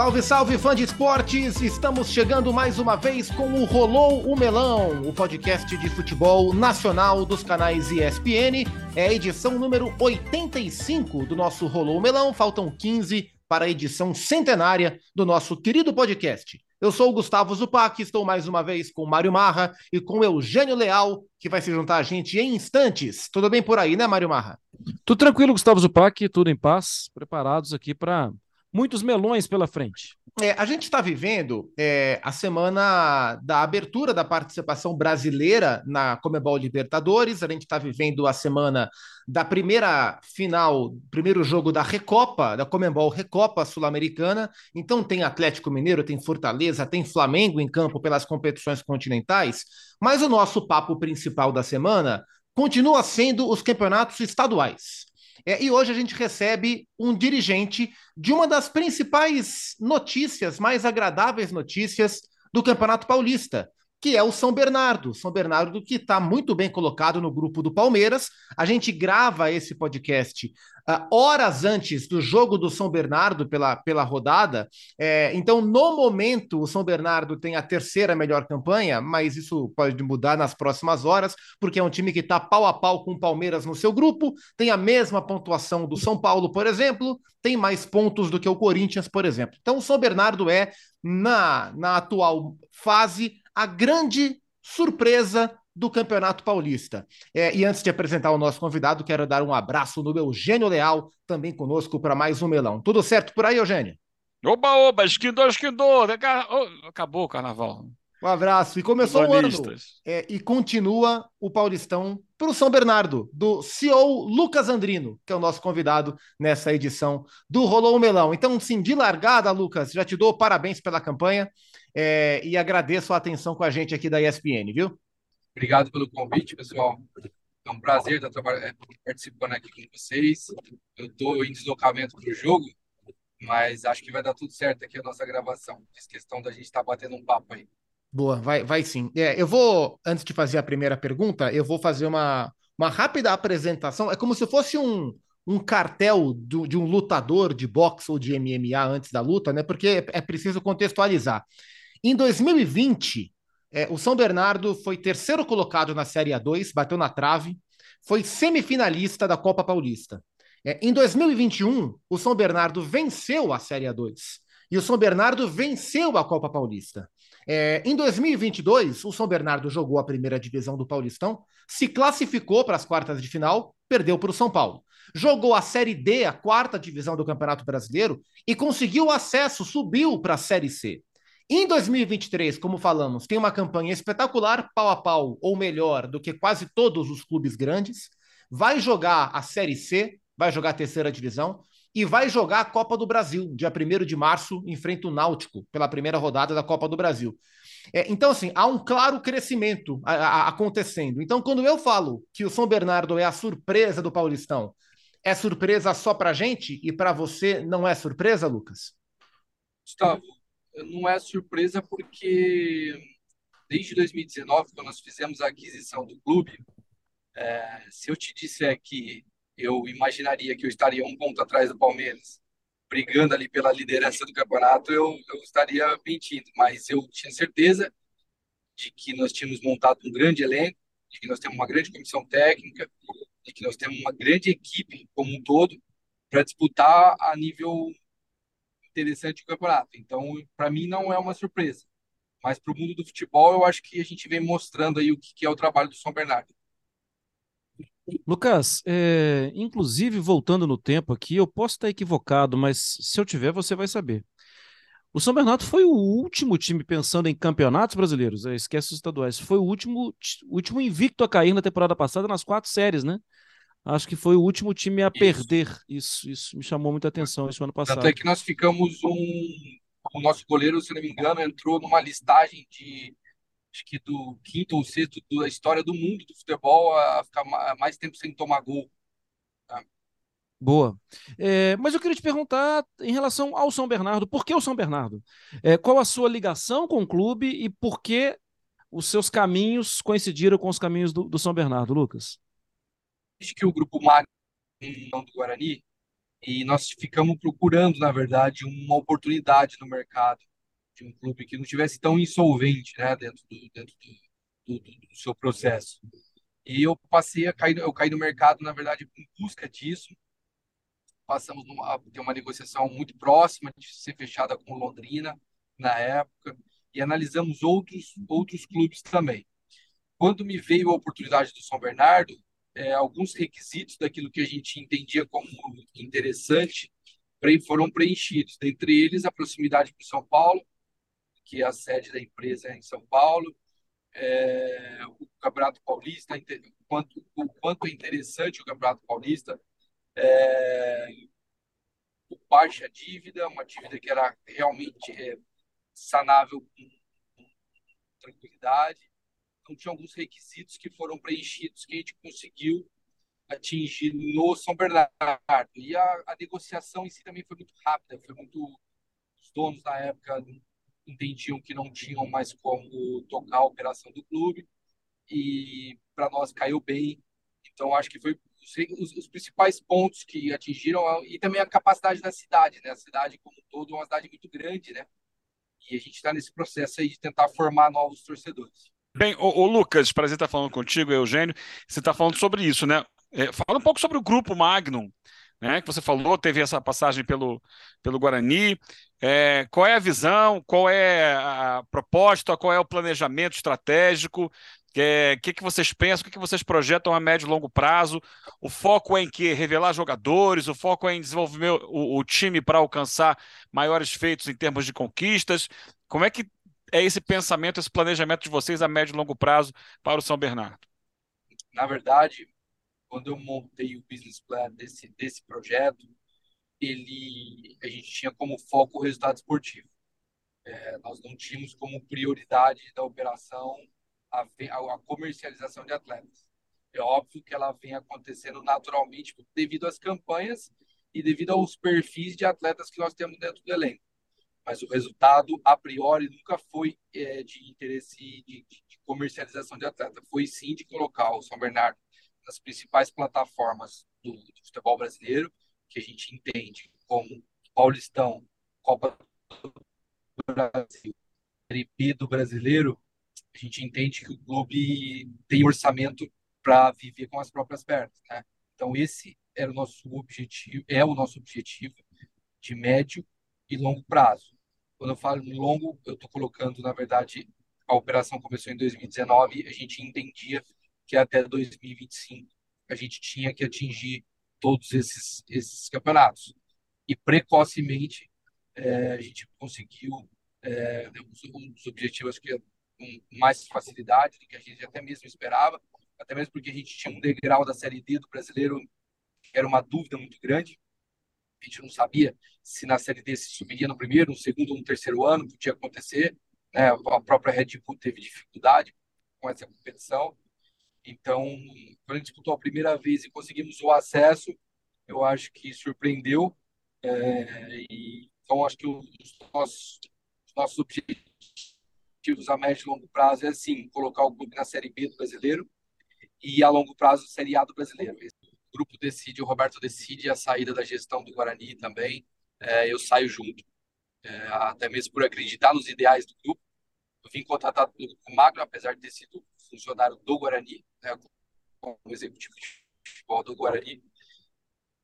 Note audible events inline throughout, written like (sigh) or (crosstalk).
Salve, salve, fã de esportes! Estamos chegando mais uma vez com o Rolou o Melão, o podcast de futebol nacional dos canais ESPN. É a edição número 85 do nosso Rolou o Melão. Faltam 15 para a edição centenária do nosso querido podcast. Eu sou o Gustavo Zupac, estou mais uma vez com Mário Marra e com Eugênio Leal, que vai se juntar a gente em instantes. Tudo bem por aí, né, Mário Marra? Tudo tranquilo, Gustavo Zupac, tudo em paz, preparados aqui para muitos melões pela frente. É, a gente está vivendo é, a semana da abertura da participação brasileira na Comebol Libertadores. A gente está vivendo a semana da primeira final, primeiro jogo da Recopa, da Comebol Recopa Sul-Americana. Então tem Atlético Mineiro, tem Fortaleza, tem Flamengo em campo pelas competições continentais. Mas o nosso papo principal da semana continua sendo os campeonatos estaduais. É, e hoje a gente recebe um dirigente de uma das principais notícias, mais agradáveis notícias do Campeonato Paulista, que é o São Bernardo. São Bernardo que está muito bem colocado no grupo do Palmeiras. A gente grava esse podcast uh, horas antes do jogo do São Bernardo pela, pela rodada. É, então, no momento, o São Bernardo tem a terceira melhor campanha, mas isso pode mudar nas próximas horas, porque é um time que está pau a pau com o Palmeiras no seu grupo, tem a mesma pontuação do São Paulo, por exemplo, tem mais pontos do que o Corinthians, por exemplo. Então, o São Bernardo é, na, na atual fase, a grande surpresa do Campeonato Paulista. É, e antes de apresentar o nosso convidado, quero dar um abraço no Eugênio Leal, também conosco para mais um melão. Tudo certo por aí, Eugênio? Oba, oba, esquindou, esquindou. Acabou o carnaval. Um abraço. E começou o ano. É, e continua o Paulistão para o São Bernardo, do CEO Lucas Andrino, que é o nosso convidado nessa edição do Rolou o Melão. Então, sim, de largada, Lucas, já te dou parabéns pela campanha é, e agradeço a atenção com a gente aqui da ESPN, viu? Obrigado pelo convite, pessoal. É um prazer estar é, participando aqui com vocês. Eu estou em deslocamento para o jogo, mas acho que vai dar tudo certo aqui a nossa gravação. Fiz questão da gente estar tá batendo um papo aí. Boa, vai, vai sim. É, eu vou, antes de fazer a primeira pergunta, eu vou fazer uma, uma rápida apresentação. É como se fosse um, um cartel do, de um lutador de boxe ou de MMA antes da luta, né? Porque é, é preciso contextualizar. Em 2020, é, o São Bernardo foi terceiro colocado na Série A2, bateu na trave, foi semifinalista da Copa Paulista. É, em 2021, o São Bernardo venceu a Série A2 e o São Bernardo venceu a Copa Paulista. É, em 2022, o São Bernardo jogou a primeira divisão do Paulistão, se classificou para as quartas de final, perdeu para o São Paulo. Jogou a Série D, a quarta divisão do Campeonato Brasileiro, e conseguiu acesso, subiu para a Série C. Em 2023, como falamos, tem uma campanha espetacular, pau a pau, ou melhor, do que quase todos os clubes grandes. Vai jogar a Série C, vai jogar a terceira divisão e vai jogar a Copa do Brasil, dia 1 de março, enfrenta o Náutico, pela primeira rodada da Copa do Brasil. É, então, assim, há um claro crescimento a, a, acontecendo. Então, quando eu falo que o São Bernardo é a surpresa do Paulistão, é surpresa só para gente e para você não é surpresa, Lucas? Gustavo, não é surpresa porque desde 2019, quando nós fizemos a aquisição do clube, é, se eu te disser que eu imaginaria que eu estaria um ponto atrás do Palmeiras, brigando ali pela liderança do campeonato, eu, eu estaria mentindo. Mas eu tinha certeza de que nós tínhamos montado um grande elenco, de que nós temos uma grande comissão técnica, de que nós temos uma grande equipe como um todo para disputar a nível interessante o campeonato. Então, para mim, não é uma surpresa. Mas para o mundo do futebol, eu acho que a gente vem mostrando aí o que é o trabalho do São Bernardo. Lucas, é, inclusive voltando no tempo aqui, eu posso estar equivocado, mas se eu tiver, você vai saber. O São Bernardo foi o último time pensando em campeonatos brasileiros, é, esquece os estaduais, foi o último, último invicto a cair na temporada passada nas quatro séries, né? Acho que foi o último time a isso. perder. Isso, isso me chamou muita atenção esse ano passado. Até que nós ficamos um. O nosso goleiro, se não me engano, entrou numa listagem de acho que do quinto ou sexto da história do mundo do futebol a ficar mais tempo sem tomar gol. Tá? Boa. É, mas eu queria te perguntar em relação ao São Bernardo, por que o São Bernardo? É, qual a sua ligação com o clube e por que os seus caminhos coincidiram com os caminhos do, do São Bernardo, Lucas? Que o grupo Magno do Guarani e nós ficamos procurando, na verdade, uma oportunidade no mercado de um clube que não tivesse tão insolvente, né, dentro do, dentro do, do, do seu processo. E eu passei a cair, eu caí no mercado, na verdade, em busca disso. Passamos a ter uma negociação muito próxima de ser fechada com Londrina na época e analisamos outros outros clubes também. Quando me veio a oportunidade do São Bernardo, é, alguns requisitos daquilo que a gente entendia como interessante foram preenchidos. Dentre eles, a proximidade com São Paulo, que é a sede da empresa é em São Paulo, é, o Campeonato Paulista, o quanto, o quanto é interessante o Campeonato Paulista, é, o baixa dívida, uma dívida que era realmente é, sanável com, com tranquilidade. Então, tinha alguns requisitos que foram preenchidos que a gente conseguiu atingir no São Bernardo. E a, a negociação em si também foi muito rápida, foi muito. Os donos na época entendiam que não tinham mais como tocar a operação do clube e para nós caiu bem. Então acho que foi os, os, principais pontos que atingiram e também a capacidade da cidade, né? A cidade como um todo é uma cidade muito grande, né? E a gente está nesse processo aí de tentar formar novos torcedores. Bem, o, Lucas, prazer estar falando contigo, Eugênio. Você está falando sobre isso, né? É, fala um pouco sobre o grupo Magnum, né? Que você falou, teve essa passagem pelo, pelo Guarani. É, qual é a visão, qual é a proposta, qual é o planejamento estratégico, o é, que, que vocês pensam, o que, que vocês projetam a médio e longo prazo? O foco é em que? Revelar jogadores, o foco é em desenvolver o, o time para alcançar maiores feitos em termos de conquistas. Como é que é esse pensamento, esse planejamento de vocês a médio e longo prazo para o São Bernardo? Na verdade, quando eu montei o business plan desse, desse projeto, ele a gente tinha como foco o resultado esportivo. É, nós não tínhamos como prioridade da operação a, a, comercialização de atletas. É óbvio que ela vem acontecendo naturalmente devido às campanhas e devido aos perfis de atletas que nós temos dentro do elenco. Mas o resultado, a priori, nunca foi é, de interesse de, de, comercialização de atleta. Foi sim de colocar o São Bernardo nas principais plataformas do, do futebol brasileiro que a gente entende como Paulistão, Copa do Brasil, Série do brasileiro, a gente entende que o clube tem orçamento para viver com as próprias pernas, né? Então esse era o nosso objetivo, é o nosso objetivo de médio e longo prazo. Quando eu falo longo, eu estou colocando, na verdade, a operação começou em 2019, a gente entendia que até 2025 a gente tinha que atingir todos esses, esses campeonatos. E precocemente é, a gente conseguiu é, um dos objetivos que com mais facilidade do que a gente até mesmo esperava, até mesmo porque a gente tinha um degrau da Série D do brasileiro que era uma dúvida muito grande. A gente não sabia se na Série D se subiria no primeiro, no segundo ou no terceiro ano, podia acontecer. Né? A própria Red Bull teve dificuldade com essa competição. Então, quando a gente disputou a primeira vez e conseguimos o acesso, eu acho que surpreendeu. É, e, então, acho que os nossos, os nossos objetivos a médio e longo prazo é, assim, colocar o clube na Série B do brasileiro e, a longo prazo, Série A do brasileiro. O grupo decide, o Roberto decide a saída da gestão do Guarani também. É, eu saio junto. É, até mesmo por acreditar nos ideais do grupo. Eu vim contratado pelo Magno, apesar de ter sido funcionário do Guarani, né, como executivo de futebol do Guarani,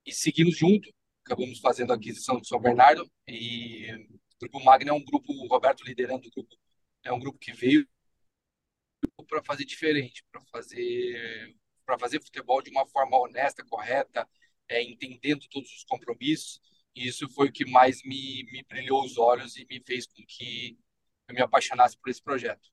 e seguimos junto. Acabamos fazendo a aquisição de São Bernardo e o Grupo Magno é um grupo, o Roberto liderando o grupo, é um grupo que veio para fazer diferente, para fazer para fazer futebol de uma forma honesta, correta, é, entendendo todos os compromissos. E isso foi o que mais me, me brilhou os olhos e me fez com que eu me apaixonasse por esse projeto.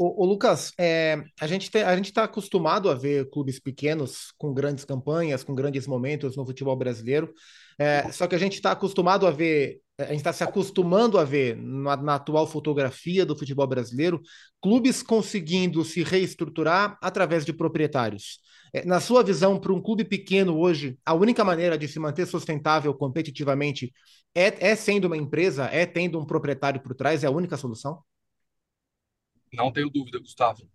O, Lucas, é, a gente está acostumado a ver clubes pequenos com grandes campanhas, com grandes momentos no futebol brasileiro. É, só que a gente está acostumado a ver, a gente está se acostumando a ver na, na, atual fotografia do futebol brasileiro clubes conseguindo se reestruturar através de proprietários. É, na sua visão, para um clube pequeno hoje, a única maneira de se manter sustentável competitivamente é, é sendo uma empresa, é tendo um proprietário por trás, é a única solução? Não tenho dúvida, Gustavo.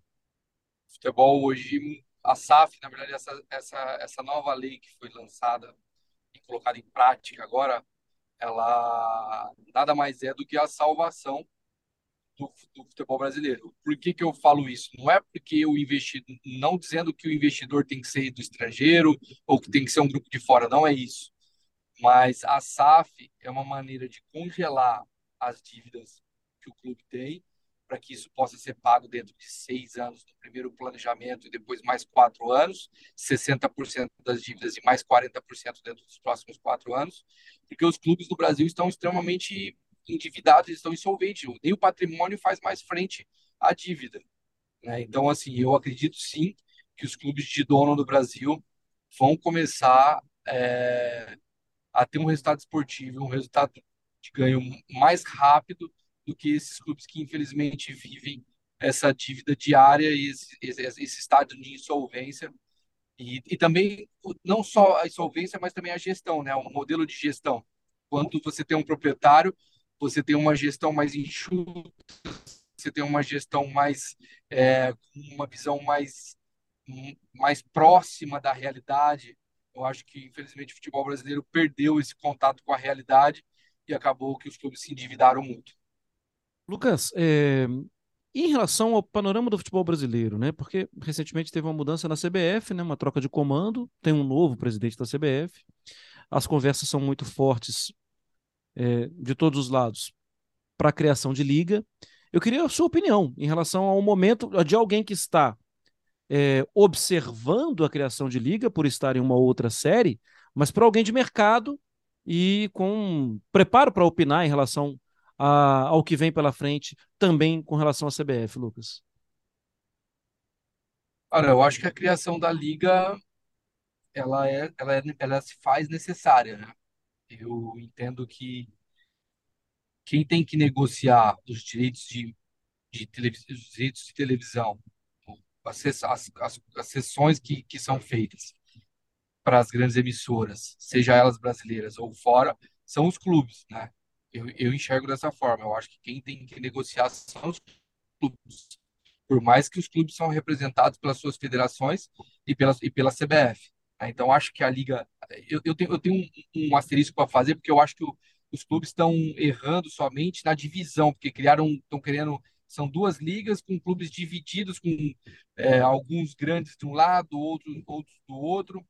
Futebol hoje, a SAF, na verdade, essa, essa, essa nova lei que foi lançada e colocada em prática agora, ela nada mais é do que a salvação do, do, futebol brasileiro. Por que, que eu falo isso? Não é porque o investidor, não dizendo que o investidor tem que ser do estrangeiro ou que tem que ser um grupo de fora, não é isso. Mas a SAF é uma maneira de congelar as dívidas que o clube tem para que isso possa ser pago dentro de seis anos no primeiro planejamento e depois mais quatro anos, 60% das dívidas e mais 40% dentro dos próximos quatro anos, porque os clubes do Brasil estão extremamente endividados, estão insolventes, nem o patrimônio faz mais frente à dívida. Né? Então, assim, eu acredito sim que os clubes de dono do Brasil vão começar é, a ter um resultado esportivo, um resultado de ganho mais rápido do que esses clubes que infelizmente vivem essa dívida diária e esse, esse, estado de insolvência e, e, também não só a insolvência, mas também a gestão, né? O modelo de gestão. Quando você tem um proprietário você tem uma gestão mais enxuta, você tem uma gestão mais é, uma visão mais mais próxima da realidade. Eu acho que infelizmente o futebol brasileiro perdeu esse contato com a realidade e acabou que os clubes se endividaram muito. Lucas, é, em relação ao panorama do futebol brasileiro, né? Porque recentemente teve uma mudança na CBF, né? Uma troca de comando, tem um novo presidente da CBF. As conversas são muito fortes é, de todos os lados para a criação de liga. Eu queria a sua opinião em relação ao momento de alguém que está é, observando a criação de liga por estar em uma outra série, mas para alguém de mercado e com preparo para opinar em relação a, ao que vem pela frente, também com relação à CBF, Lucas. Olha, eu acho que a criação da liga ela é, ela, é, ela se faz necessária, né? Eu entendo que quem tem que negociar os direitos de, de, os direitos de televisão, as, as, as, as sessões que, que são feitas para as grandes emissoras, seja elas brasileiras ou fora, são os clubes, né? Eu, eu enxergo dessa forma. Eu acho que quem tem que negociar são os clubes. Por mais que os clubes são representados pelas suas federações e pela, e pela CBF. Né? Então, acho que a Liga. Eu, eu tenho, eu tenho um, um asterisco para fazer, porque eu acho que o, os clubes estão errando somente na divisão, porque criaram, estão querendo. São duas ligas com clubes divididos, com é, alguns grandes de um lado, outros, outros do outro.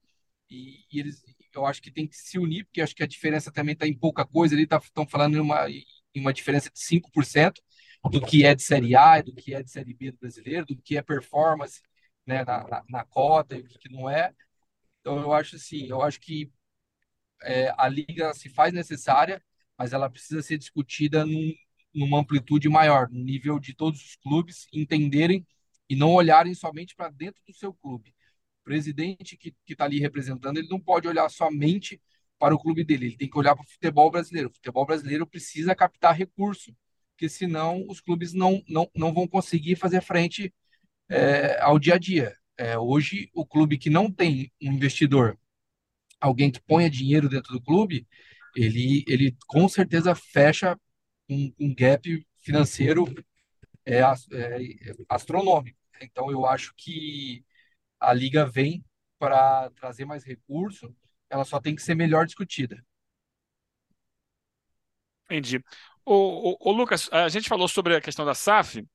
E, e, eles, eu acho que tem que se unir, porque acho que a diferença também está em pouca coisa. Ali estão tá, falando em uma, em uma diferença de 5% do que é de Série A, do que é de Série B do brasileiro, do que é performance né, na, na, na cota e o que, não é. Então, eu acho assim, eu acho que é, a liga se faz necessária, mas ela precisa ser discutida num, numa amplitude maior, no nível de todos os clubes entenderem e não olharem somente para dentro do seu clube. Presidente que está ali representando, ele não pode olhar somente para o clube dele, ele tem que olhar para o futebol brasileiro. O futebol brasileiro precisa captar recurso, porque senão os clubes não, não, não vão conseguir fazer frente é, ao dia a dia. É, hoje, o clube que não tem um investidor, alguém que ponha dinheiro dentro do clube, ele, ele com certeza fecha um, um gap financeiro é, é, astronômico. Então, eu acho que a liga vem para trazer mais recurso, ela só tem que ser melhor discutida. Entendi. O, Lucas, a gente falou sobre a questão da SAF,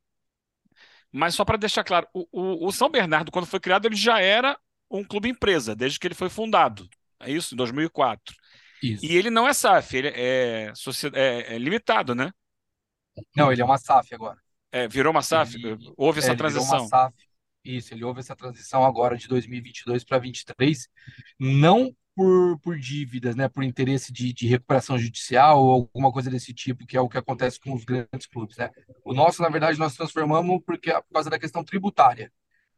mas só para deixar claro, o, o, o, São Bernardo, quando foi criado, ele já era um clube empresa, desde que ele foi fundado. É isso, em 2004. Isso. E ele não é SAF, ele é, é, é limitado, né? Não, ele é uma SAF agora. É, virou uma SAF? Ele, houve essa é, transição? SAF. Isso, ele houve essa transição agora de 2022 para 2023, não por, por dívidas, né, por interesse de, de recuperação judicial ou alguma coisa desse tipo, que é o que acontece com os grandes clubes. Né? O nosso, na verdade, nós transformamos porque, por causa da questão tributária.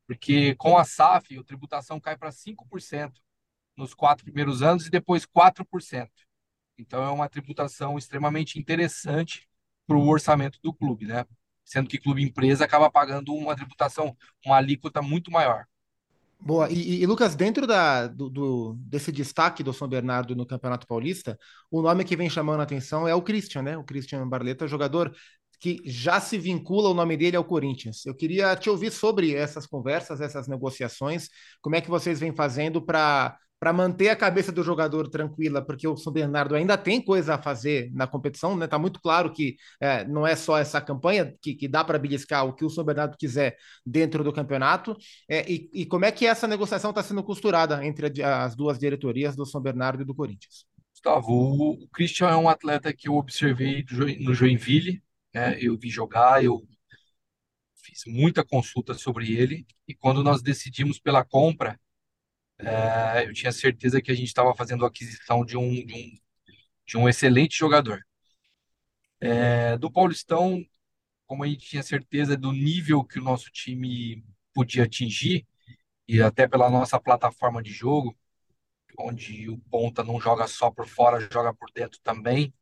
Porque com a SAF, a tributação cai para 5% nos quatro primeiros anos e depois 4%. Então, é uma tributação extremamente interessante para o orçamento do clube, né? Sendo que clube empresa acaba pagando uma tributação, uma alíquota muito maior. Boa. E, e, Lucas, dentro da, do, do, desse destaque do São Bernardo no Campeonato Paulista, o nome que vem chamando a atenção é o Christian, né? O Christian Barleta, jogador que já se vincula o nome dele ao Corinthians. Eu queria te ouvir sobre essas conversas, essas negociações, como é que vocês vêm fazendo para para manter a cabeça do jogador tranquila, porque o São Bernardo ainda tem coisa a fazer na competição, né? Tá muito claro que é, não é só essa campanha que, que dá para beliscar o que o São Bernardo quiser dentro do campeonato. É, e, e, como é que essa negociação está sendo costurada entre as duas diretorias do São Bernardo e do Corinthians? Gustavo, o Christian é um atleta que eu observei no Joinville, né? Eu vi jogar, eu fiz muita consulta sobre ele e quando nós decidimos pela compra, é, eu tinha certeza que a gente estava fazendo a aquisição de um, de um, de um excelente jogador. É, do Paulistão, como a gente tinha certeza do nível que o nosso time podia atingir, e até pela nossa plataforma de jogo, onde o ponta não joga só por fora, joga por dentro também.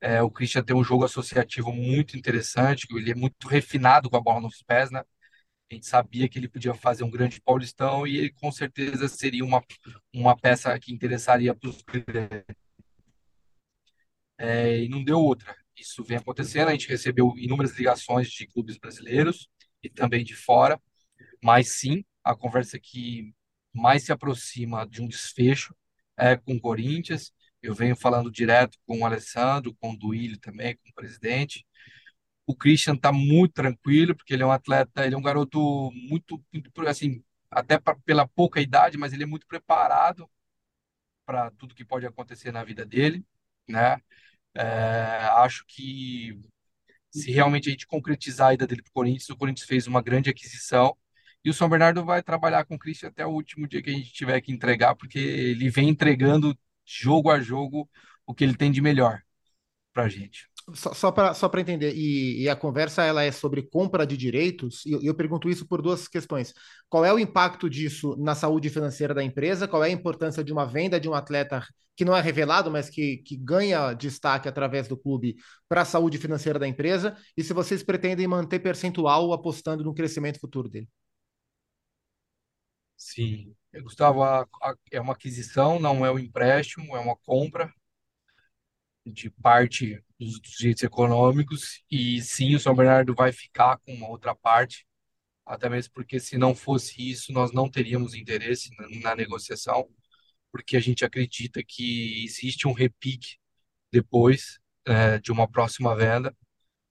É, o Christian tem um jogo associativo muito interessante, ele é muito refinado com a bola nos pés, né? A gente sabia que ele podia fazer um grande Paulistão e ele com certeza seria uma, uma peça que interessaria para os é, e não deu outra. Isso vem acontecendo, a gente recebeu inúmeras ligações de clubes brasileiros e também de fora, mas sim, a conversa que mais se aproxima de um desfecho é com o Corinthians. Eu venho falando direto com o Alessandro, com o Duílio também, com o presidente, o Christian está muito tranquilo, porque ele é um atleta, ele é um garoto muito, muito assim, até pra, pela pouca idade, mas ele é muito preparado para tudo que pode acontecer na vida dele, né? É, acho que se realmente a gente concretizar a ida dele para o Corinthians, o Corinthians fez uma grande aquisição e o São Bernardo vai trabalhar com o Christian até o último dia que a gente tiver que entregar, porque ele vem entregando jogo a jogo o que ele tem de melhor para a gente. Só, só para entender, e, e, a conversa ela é sobre compra de direitos, e eu, eu, pergunto isso por duas questões. Qual é o impacto disso na saúde financeira da empresa? Qual é a importância de uma venda de um atleta que não é revelado, mas que, que ganha destaque através do clube para a saúde financeira da empresa? E se vocês pretendem manter percentual apostando no crescimento futuro dele? Sim, Gustavo, a, a, é uma aquisição, não é um empréstimo, é uma compra de parte dos, direitos econômicos e sim, o São Bernardo vai ficar com uma outra parte, até mesmo porque se não fosse isso, nós não teríamos interesse na, na negociação, porque a gente acredita que existe um repique depois é, de uma próxima venda.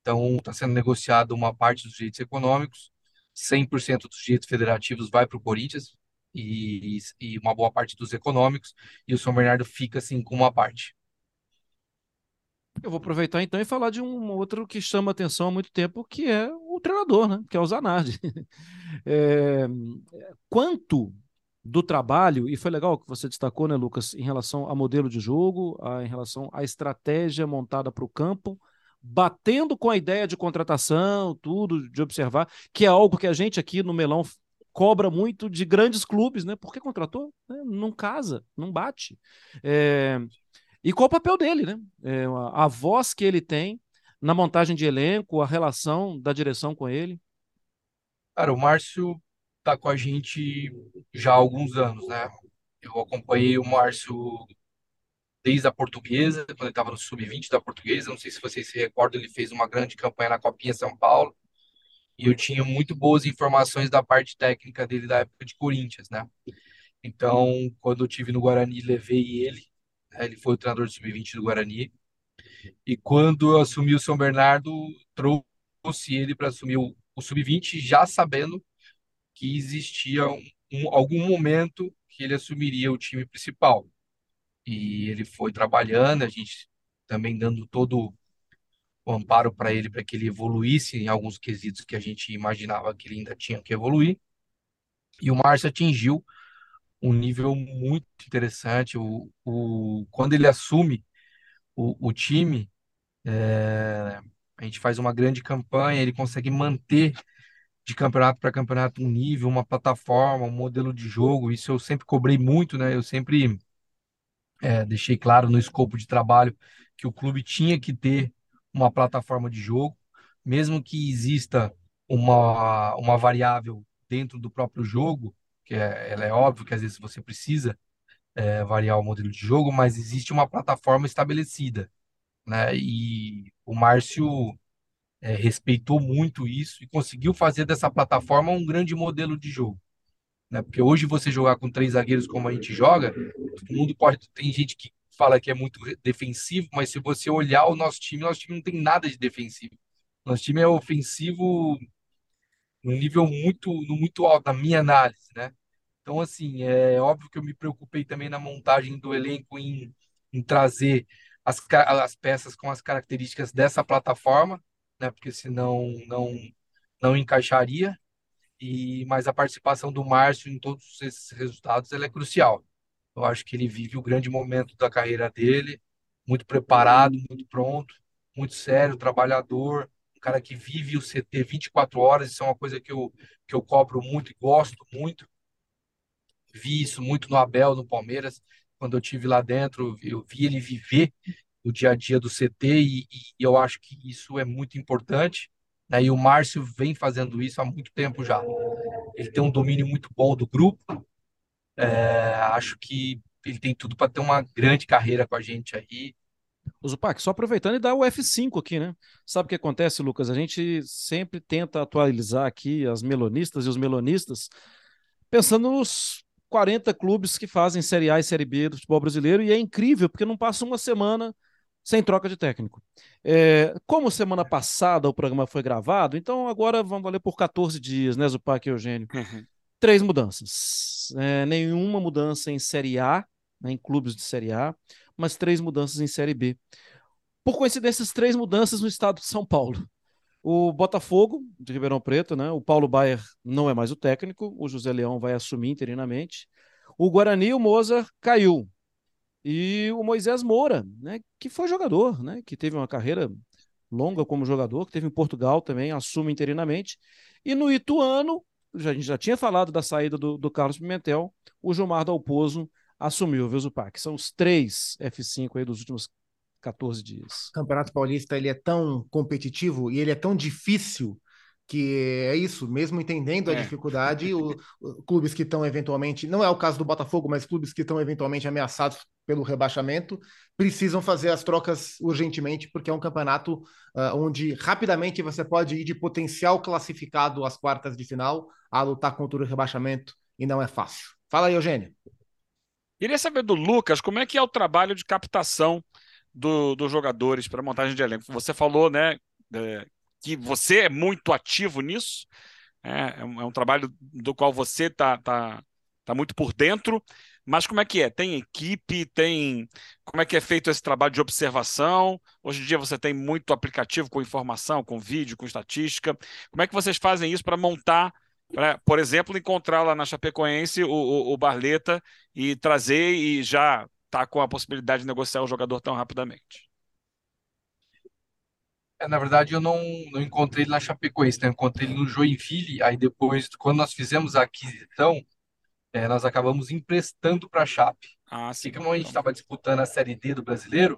Então, está sendo negociado uma parte dos direitos econômicos, 100% dos direitos federativos vai para o Corinthians e, e uma boa parte dos econômicos, e o São Bernardo fica assim com uma parte. Eu vou aproveitar então e falar de um outro que chama atenção há muito tempo, que é o treinador, né? que é o Zanardi. (laughs) É, quanto do trabalho, e foi legal que você destacou, né, Lucas, em relação ao modelo de jogo, a, em relação à estratégia montada para o campo, batendo com a ideia de contratação, tudo, de observar, que é algo que a gente aqui no Melão cobra muito de grandes clubes, né? Porque contratou, né? não casa, não bate. É, e qual o papel dele, né? É, a, a voz que ele tem na montagem de elenco, a relação da direção com ele. Cara, o Márcio tá com a gente já há alguns anos, né? Eu acompanhei o Márcio desde a portuguesa, quando ele estava no sub-20 da portuguesa. Não sei se vocês se recordam, ele fez uma grande campanha na Copinha São Paulo. E eu tinha muito boas informações da parte técnica dele da época de Corinthians, né? Então, quando eu tive no Guarani, levei ele? Ele foi o treinador do sub-20 do Guarani. E quando eu assumi o São Bernardo, trouxe ele para assumir o, o sub-20, já sabendo que existia um, um, algum momento que ele assumiria o time principal. E ele foi trabalhando, a gente também dando todo o amparo para ele, para que ele evoluísse em alguns quesitos que a gente imaginava que ele ainda tinha que evoluir. E o Márcio atingiu um nível muito interessante. O, o, quando ele assume o, o time, é, a gente faz uma grande campanha, ele consegue manter de campeonato para campeonato um nível, uma plataforma, um modelo de jogo. Isso eu sempre cobrei muito, né? Eu sempre é, deixei claro no escopo de trabalho que o clube tinha que ter uma plataforma de jogo, mesmo que exista uma, uma variável dentro do próprio jogo, que é, ela é óbvio que às vezes você precisa é, variar o modelo de jogo, mas existe uma plataforma estabelecida, né? E o Márcio é, respeitou muito isso e conseguiu fazer dessa plataforma um grande modelo de jogo, Né? Porque hoje você jogar com três zagueiros como a gente joga, todo mundo pode. Tem gente que fala que é muito defensivo, mas se você olhar o nosso time, nosso time não tem nada de defensivo. Nosso time é ofensivo no nível muito, muito alto, na minha análise, né? Então, assim, é óbvio que eu me preocupei também na montagem do elenco em, em trazer as, as peças com as características dessa plataforma, né? Porque senão não, não encaixaria. E, mas a participação do Márcio em todos esses resultados ela é crucial. Eu acho que ele vive o grande momento da carreira dele, muito preparado, muito pronto, muito sério, trabalhador, cara que vive o CT 24 horas, isso é uma coisa que eu, que eu cobro muito e gosto muito. Vi isso muito no Abel, no Palmeiras, quando eu tive lá dentro, eu vi ele viver o dia a dia do CT e, e eu acho que isso é muito importante. Né? E o Márcio vem fazendo isso há muito tempo já. Ele tem um domínio muito bom do grupo. É, acho que ele tem tudo para ter uma grande carreira com a gente aí. O Zupac, só aproveitando e dar o F5 aqui, né? Sabe o que acontece, Lucas? A gente sempre tenta atualizar aqui as melonistas e os melonistas, pensando nos 40 clubes que fazem Série A e Série B do futebol brasileiro, e é incrível, porque não passa uma semana sem troca de técnico. É, como semana passada o programa foi gravado, então agora vamos valer por 14 dias, né, Zupac e Eugênio? Uhum. Três mudanças. É, nenhuma mudança em Série A, né, em clubes de Série A, mas três mudanças em Série B. Por coincidência, três mudanças no estado de São Paulo. O Botafogo, de Ribeirão Preto, né? O Paulo Baier não é mais o técnico, o José Leão vai assumir interinamente. O Guarani, o Mozart, caiu e o Moisés Moura, né, que foi jogador, né, que teve uma carreira longa como jogador, que teve em Portugal também, assume interinamente. E no Ituano, a gente já tinha falado da saída do, do Carlos Pimentel, o Gilmar Dalpozo assumiu, viu, Zupac? São os três F5 aí dos últimos 14 dias. O Campeonato Paulista ele é tão competitivo e ele é tão difícil que é isso, mesmo entendendo é. a dificuldade, o, o, clubes que estão eventualmente, não é o caso do Botafogo, mas clubes que estão eventualmente ameaçados pelo rebaixamento, precisam fazer as trocas urgentemente, porque é um campeonato uh, onde rapidamente você pode ir de potencial classificado às quartas de final a lutar contra o rebaixamento, e não é fácil. Fala aí, Eugênio. Queria saber do Lucas como é que é o trabalho de captação do, dos jogadores para montagem de elenco. Você falou, né, é, que você é muito ativo nisso, é, é, um, é um, trabalho do qual você está tá, tá muito por dentro, mas como é que é? Tem equipe, tem. Como é que é feito esse trabalho de observação? Hoje em dia você tem muito aplicativo com informação, com vídeo, com estatística. Como é que vocês fazem isso para montar, pra, por exemplo, encontrar lá na Chapecoense o, o, o Barleta e trazer e já tá com a possibilidade de negociar o jogador tão rapidamente? É, na verdade, eu não, não encontrei ele na Chapecoense, né? Eu encontrei ele no Joinville. Aí depois, quando nós fizemos a aquisição, é, nós acabamos emprestando para a Chape. Ah, sim. E como a gente estava disputando a Série D do Brasileiro,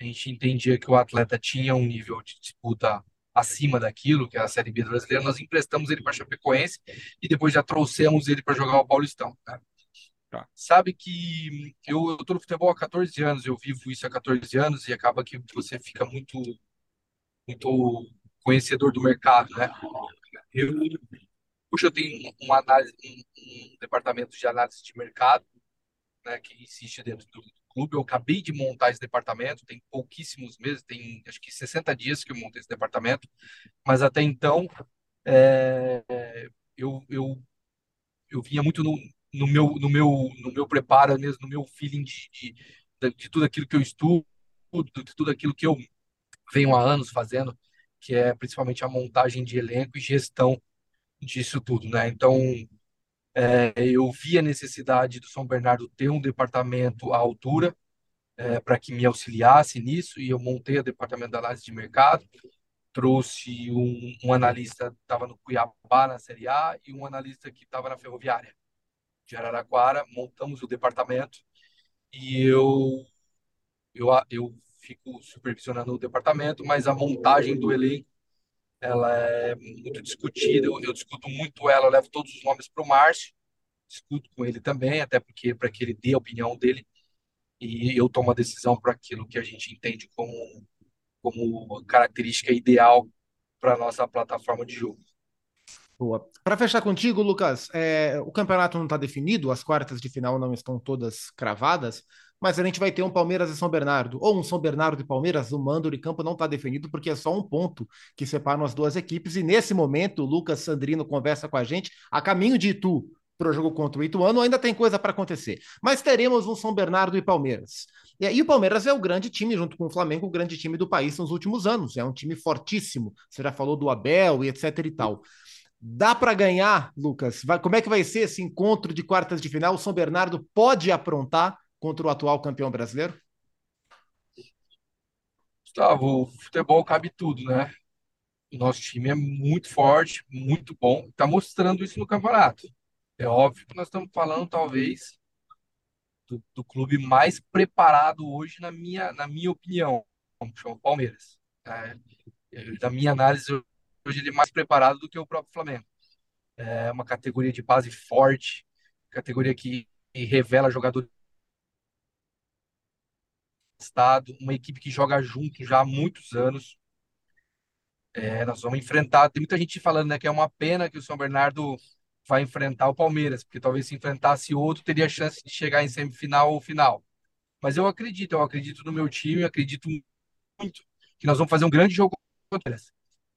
a gente entendia que o atleta tinha um nível de disputa acima daquilo, que é a Série B do Brasileiro, nós emprestamos ele para a Chapecoense e depois já trouxemos ele para jogar o Paulistão. Né? Tá. Sabe que eu, estou no futebol há 14 anos, eu vivo isso há 14 anos e acaba que você fica muito muito conhecedor do mercado, né? Eu, puxa, eu tenho uma análise, um, um, departamento de análise de mercado, né, que existe dentro do clube. Eu acabei de montar esse departamento, tem pouquíssimos meses, tem acho que 60 dias que eu montei esse departamento, mas até então é, eu, eu, eu vinha muito no, no, meu, no, meu, no meu preparo mesmo, no meu feeling de, de, de tudo aquilo que eu estudo, de tudo aquilo que eu venho há anos fazendo, que é principalmente a montagem de elenco e gestão disso tudo, né? Então, é, eu vi a necessidade do São Bernardo ter um departamento à altura é, para que me auxiliasse nisso, e eu montei o departamento de análise de mercado, trouxe um, um analista que estava no Cuiabá, na Série A, e um analista que estava na Ferroviária de Araraquara, montamos o departamento, e eu, eu, eu fico supervisionando o departamento, mas a montagem do elenco ela é muito discutida. Eu, eu discuto muito ela, eu levo todos os nomes para o Márcio, discuto com ele também, até porque para que ele dê a opinião dele e eu tomo a decisão para aquilo que a gente entende como como característica ideal para nossa plataforma de jogo. Boa. Para fechar contigo, Lucas, é, o campeonato não está definido, as quartas de final não estão todas cravadas, mas a gente vai ter um Palmeiras e São Bernardo, ou um São Bernardo e Palmeiras, o mando de campo não está definido, porque é só um ponto que separa as duas equipes, e nesse momento o Lucas Sandrino conversa com a gente a caminho de Itu para o jogo contra o Ituano, ainda tem coisa para acontecer. Mas teremos um São Bernardo e Palmeiras. E aí o Palmeiras é o grande time, junto com o Flamengo, o grande time do país nos últimos anos. É um time fortíssimo. Você já falou do Abel e etc e tal. Dá para ganhar, Lucas? Vai, como é que vai ser esse encontro de quartas de final? O São Bernardo pode aprontar contra o atual campeão brasileiro? Gustavo, o futebol cabe tudo, né? O nosso time é muito forte, muito bom, está mostrando isso no campeonato. É óbvio que nós estamos falando, talvez, do, do clube mais preparado hoje, na minha, na minha opinião, como chama o Palmeiras. É, da minha análise, hoje ele é mais preparado do que o próprio Flamengo. É uma categoria de base forte, categoria que revela jogadores estado, uma equipe que joga junto já há muitos anos. É, nós vamos enfrentar. Tem muita gente falando né, que é uma pena que o São Bernardo vai enfrentar o Palmeiras, porque talvez se enfrentasse outro teria chance de chegar em semifinal ou final. Mas eu acredito, eu acredito no meu time, eu acredito muito que nós vamos fazer um grande jogo contra o Palmeiras.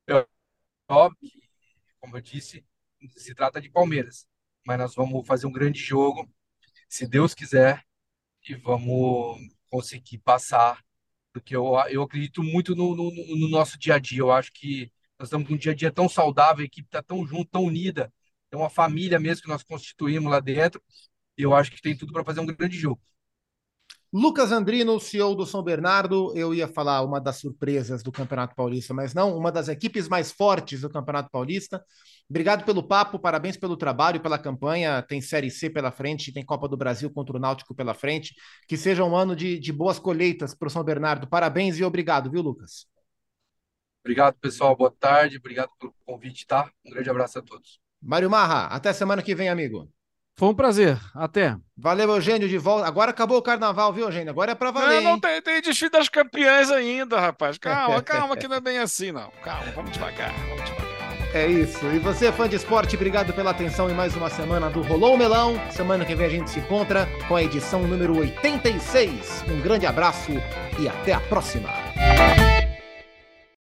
É óbvio que, como eu disse, se trata de Palmeiras, mas nós vamos fazer um grande jogo, se Deus quiser, e vamos conseguir passar, porque eu, eu acredito muito no, no, no nosso dia a dia. Eu acho que nós estamos com um dia a dia tão saudável, a equipe está tão junto, tão unida, é uma família mesmo que nós constituímos lá dentro. Eu acho que tem tudo para fazer um grande jogo. Lucas Andrino, CEO do São Bernardo, eu ia falar uma das surpresas do Campeonato Paulista, mas não, uma das equipes mais fortes do Campeonato Paulista. Obrigado pelo papo, parabéns pelo trabalho, pela campanha. Tem Série C pela frente, tem Copa do Brasil contra o Náutico pela frente. Que seja um ano de, de boas colheitas para o São Bernardo. Parabéns e obrigado, viu, Lucas? Obrigado, pessoal. Boa tarde. Obrigado pelo convite, tá? Um grande abraço a todos. Mário Marra, até semana que vem, amigo. Foi um prazer. Até. Valeu, Eugênio, de volta. Agora acabou o carnaval, viu, Eugênio? Agora é pra valer. Não, não tem, tem desfile das campeãs ainda, rapaz. Calma, (laughs) calma, que não é bem assim, não. Calma, vamos devagar, vamos devagar. É isso. E você, fã de esporte, obrigado pela atenção em mais uma semana do Rolou Melão. Semana que vem a gente se encontra com a edição número 86. Um grande abraço e até a próxima.